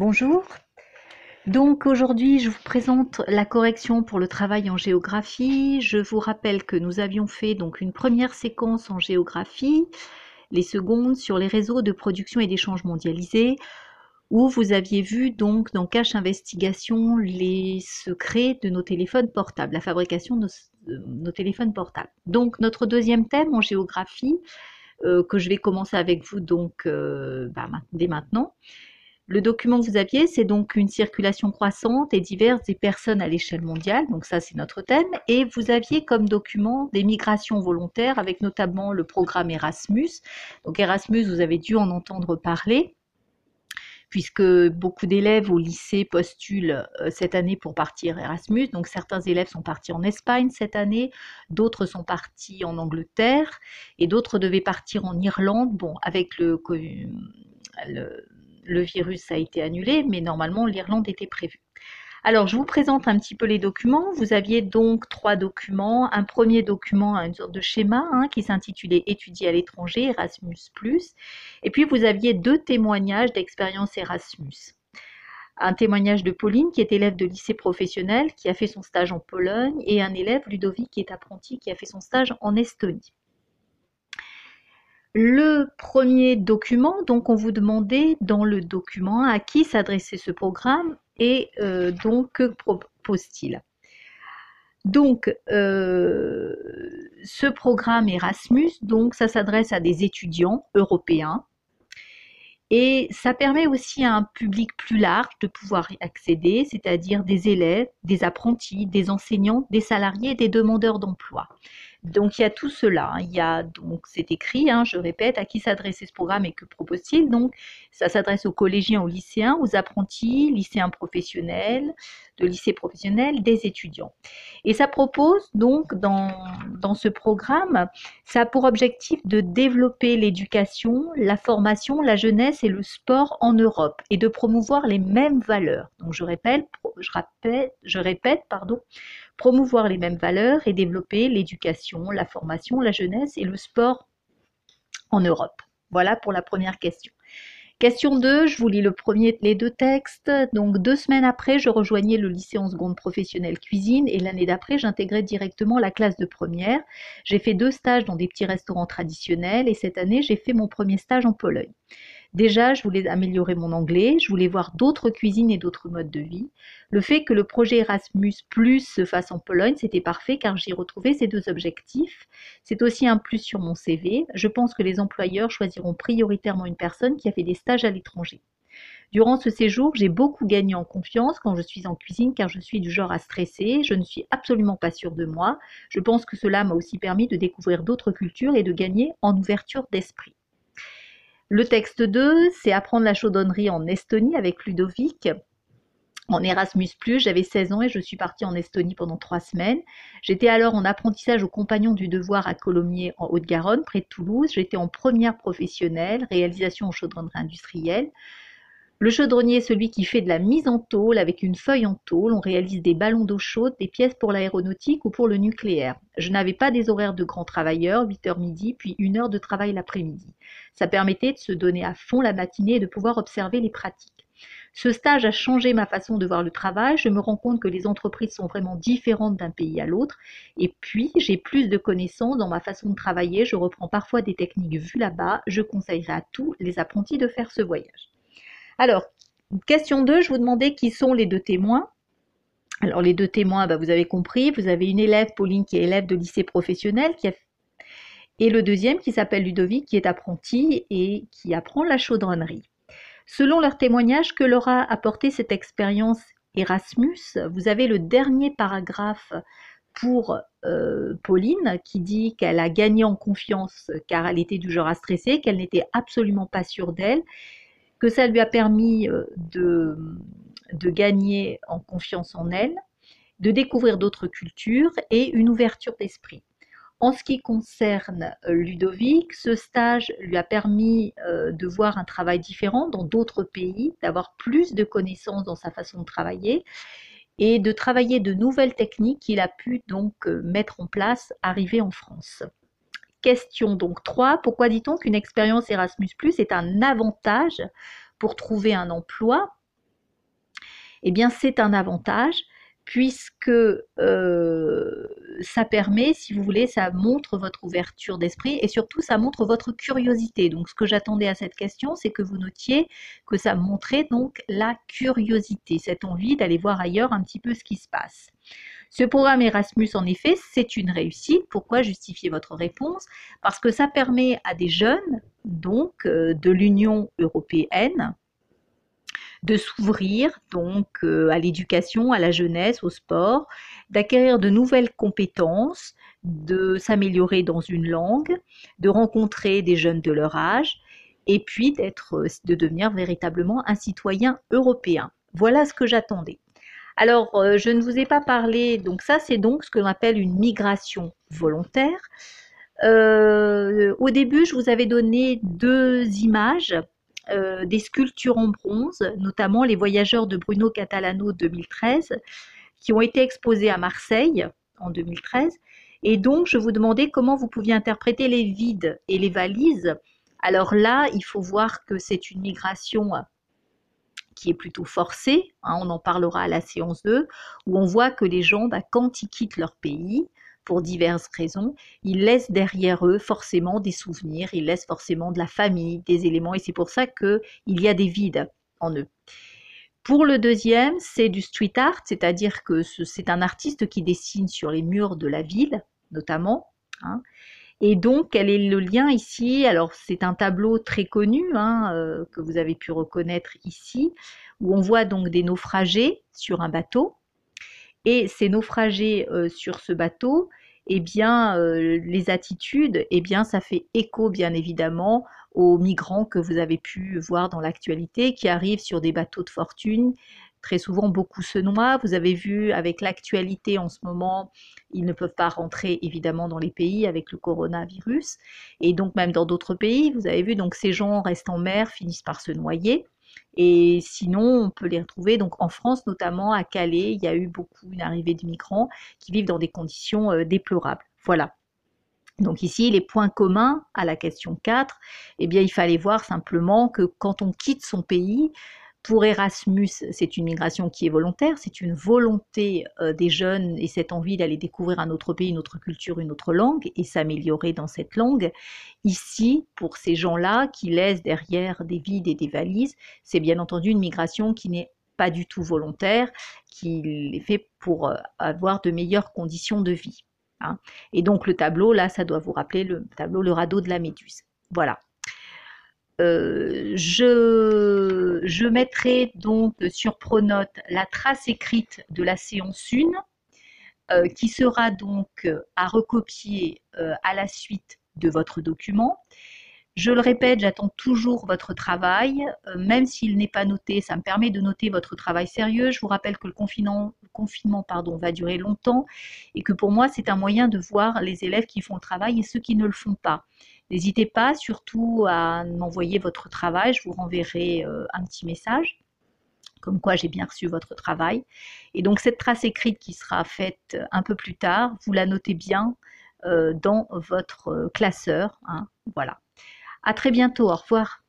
Bonjour. Donc aujourd'hui, je vous présente la correction pour le travail en géographie. Je vous rappelle que nous avions fait donc une première séquence en géographie, les secondes sur les réseaux de production et d'échange mondialisés, où vous aviez vu donc dans Cache Investigation les secrets de nos téléphones portables, la fabrication de nos, téléphones portables. Donc notre deuxième thème en géographie, euh, que je vais commencer avec vous donc euh, bah, dès maintenant, le document que vous aviez, c'est donc une circulation croissante et diverse des personnes à l'échelle mondiale, donc ça c'est notre thème, et vous aviez comme document des migrations volontaires avec notamment le programme Erasmus. Donc Erasmus, vous avez dû en entendre parler puisque beaucoup d'élèves au lycée postulent euh, cette année pour partir Erasmus. Donc certains élèves sont partis en Espagne cette année, d'autres sont partis en Angleterre et d'autres devaient partir en Irlande. Bon, avec le, le le virus a été annulé, mais normalement l'Irlande était prévue. Alors, je vous présente un petit peu les documents. Vous aviez donc trois documents. Un premier document, une sorte de schéma hein, qui s'intitulait Étudier à l'étranger, Erasmus. Et puis, vous aviez deux témoignages d'expérience Erasmus. Un témoignage de Pauline, qui est élève de lycée professionnel, qui a fait son stage en Pologne, et un élève, Ludovic, qui est apprenti, qui a fait son stage en Estonie. Le premier document, donc on vous demandait dans le document à qui s'adressait ce programme et euh, donc que propose-t-il. Donc euh, ce programme Erasmus, donc ça s'adresse à des étudiants européens et ça permet aussi à un public plus large de pouvoir y accéder, c'est-à-dire des élèves, des apprentis, des enseignants, des salariés, des demandeurs d'emploi. Donc il y a tout cela. Hein. Il y a donc c'est écrit, hein, je répète, à qui s'adressait ce programme et que propose-t-il? Donc ça s'adresse aux collégiens, aux lycéens, aux apprentis, lycéens professionnels, de lycée professionnel, des étudiants. Et ça propose donc dans, dans ce programme, ça a pour objectif de développer l'éducation, la formation, la jeunesse et le sport en Europe et de promouvoir les mêmes valeurs. Donc je répète, je, rappelle, je répète pardon, promouvoir les mêmes valeurs et développer l'éducation, la formation, la jeunesse et le sport en Europe. Voilà pour la première question. Question 2, je vous lis le premier, les deux textes. Donc deux semaines après, je rejoignais le lycée en seconde professionnelle cuisine et l'année d'après, j'intégrais directement la classe de première. J'ai fait deux stages dans des petits restaurants traditionnels et cette année, j'ai fait mon premier stage en Pologne. Déjà, je voulais améliorer mon anglais, je voulais voir d'autres cuisines et d'autres modes de vie. Le fait que le projet Erasmus Plus se fasse en Pologne, c'était parfait car j'y retrouvais ces deux objectifs. C'est aussi un plus sur mon CV. Je pense que les employeurs choisiront prioritairement une personne qui a fait des stages à l'étranger. Durant ce séjour, j'ai beaucoup gagné en confiance quand je suis en cuisine car je suis du genre à stresser, je ne suis absolument pas sûre de moi. Je pense que cela m'a aussi permis de découvrir d'autres cultures et de gagner en ouverture d'esprit. Le texte 2, c'est apprendre la chaudronnerie en Estonie avec Ludovic. En Erasmus, j'avais 16 ans et je suis partie en Estonie pendant trois semaines. J'étais alors en apprentissage au compagnon du devoir à Colomiers en Haute-Garonne, près de Toulouse. J'étais en première professionnelle, réalisation en chaudronnerie industrielle. Le chaudronnier est celui qui fait de la mise en tôle avec une feuille en tôle. On réalise des ballons d'eau chaude, des pièces pour l'aéronautique ou pour le nucléaire. Je n'avais pas des horaires de grands travailleurs, 8h midi, puis une heure de travail l'après-midi. Ça permettait de se donner à fond la matinée et de pouvoir observer les pratiques. Ce stage a changé ma façon de voir le travail. Je me rends compte que les entreprises sont vraiment différentes d'un pays à l'autre. Et puis, j'ai plus de connaissances dans ma façon de travailler. Je reprends parfois des techniques vues là-bas. Je conseillerais à tous les apprentis de faire ce voyage. Alors, question 2, je vous demandais qui sont les deux témoins. Alors, les deux témoins, bah, vous avez compris, vous avez une élève, Pauline, qui est élève de lycée professionnel, et le deuxième qui s'appelle Ludovic, qui est apprenti et qui apprend la chaudronnerie. Selon leur témoignage, que leur a apporté cette expérience Erasmus Vous avez le dernier paragraphe pour euh, Pauline qui dit qu'elle a gagné en confiance car elle était du genre à stresser, qu'elle n'était absolument pas sûre d'elle que ça lui a permis euh, de, gagner en confiance en elle, de découvrir d'autres cultures et une ouverture d'esprit. En ce qui concerne euh, Ludovic, ce stage lui a permis euh, de voir un travail différent dans d'autres pays, d'avoir plus de connaissances dans sa façon de travailler et de travailler de nouvelles techniques qu'il a pu donc mettre en place arrivé en France. Question donc 3. Pourquoi dit-on qu'une expérience Erasmus est un avantage pour trouver un emploi? Eh bien c'est un avantage puisque euh, ça permet, si vous voulez, ça montre votre ouverture d'esprit et surtout ça montre votre curiosité. Donc ce que j'attendais à cette question, c'est que vous notiez que ça montrait donc la curiosité, cette envie d'aller voir ailleurs un petit peu ce qui se passe. Ce programme Erasmus, en effet, c'est une réussite. Pourquoi justifier votre réponse? Parce que ça permet à des jeunes, donc, euh, de l'Union européenne, de s'ouvrir donc euh, à l'éducation, à la jeunesse, au sport, d'acquérir de nouvelles compétences, de s'améliorer dans une langue, de rencontrer des jeunes de leur âge et puis d'être de devenir véritablement un citoyen européen. Voilà ce que j'attendais. Alors, euh, je ne vous ai pas parlé, donc ça c'est donc ce que l'on appelle une migration volontaire. au début, je vous avais donné deux images euh, des sculptures en bronze, notamment les voyageurs de Bruno Catalano 2013, qui ont été exposées à Marseille en 2013. Et donc, je vous demandais comment vous pouviez interpréter les vides et les valises. Alors là, il faut voir que c'est une migration qui est plutôt forcée, hein, on en parlera à la séance 2, où on voit que les gens, bah, quand ils quittent leur pays, pour diverses raisons, ils laissent derrière eux forcément des souvenirs, ils laissent forcément de la famille, des éléments, et c'est pour ça qu'il y a des vides en eux. Pour le deuxième, c'est du street art, c'est-à-dire que c'est un artiste qui dessine sur les murs de la ville, notamment. Hein. Et donc, quel est le lien ici? Alors, c'est un tableau très connu hein, euh, que vous avez pu reconnaître ici, où on voit donc des naufragés sur un bateau. Et ces naufragés euh, sur ce bateau, eh bien, euh, les attitudes, eh bien, ça fait écho, bien évidemment, aux migrants que vous avez pu voir dans l'actualité, qui arrivent sur des bateaux de fortune. Très souvent, beaucoup se noient. Vous avez vu avec l'actualité en ce moment, ils ne peuvent pas rentrer évidemment dans les pays avec le coronavirus. Et donc, même dans d'autres pays, vous avez vu, donc ces gens restent en mer, finissent par se noyer. Et sinon, on peut les retrouver donc en France, notamment à Calais. Il y a eu beaucoup une arrivée de migrants qui vivent dans des conditions euh, déplorables. Voilà. Donc ici, les points communs à la question 4, eh bien, il fallait voir simplement que quand on quitte son pays, pour Erasmus, c'est une migration qui est volontaire, c'est une volonté euh, des jeunes et cette envie d'aller découvrir un autre pays, une autre culture, une autre langue et s'améliorer dans cette langue. Ici, pour ces gens-là qui laissent derrière des vides et des valises, c'est bien entendu une migration qui n'est pas du tout volontaire, qui est fait pour euh, avoir de meilleures conditions de vie. Hein. Et donc le tableau, là, ça doit vous rappeler le tableau Le radeau de la Méduse. Voilà. Euh, je, mettrai donc sur Pronote la trace écrite de la séance 1 euh, qui sera donc euh, à recopier à la suite de votre document. Je le répète, j'attends toujours votre travail, même s'il n'est pas noté, ça me permet de noter votre travail sérieux. Je vous rappelle que le confinement, confinement pardon, va durer longtemps et que pour moi, c'est un moyen de voir les élèves qui font le travail et ceux qui ne le font pas. N'hésitez pas surtout à m'envoyer votre travail, je vous renverrai euh, un petit message comme quoi j'ai bien reçu votre travail. Et donc cette trace écrite qui sera faite un peu plus tard, vous la notez bien euh, dans votre classeur. Hein. Voilà. À très bientôt, au revoir.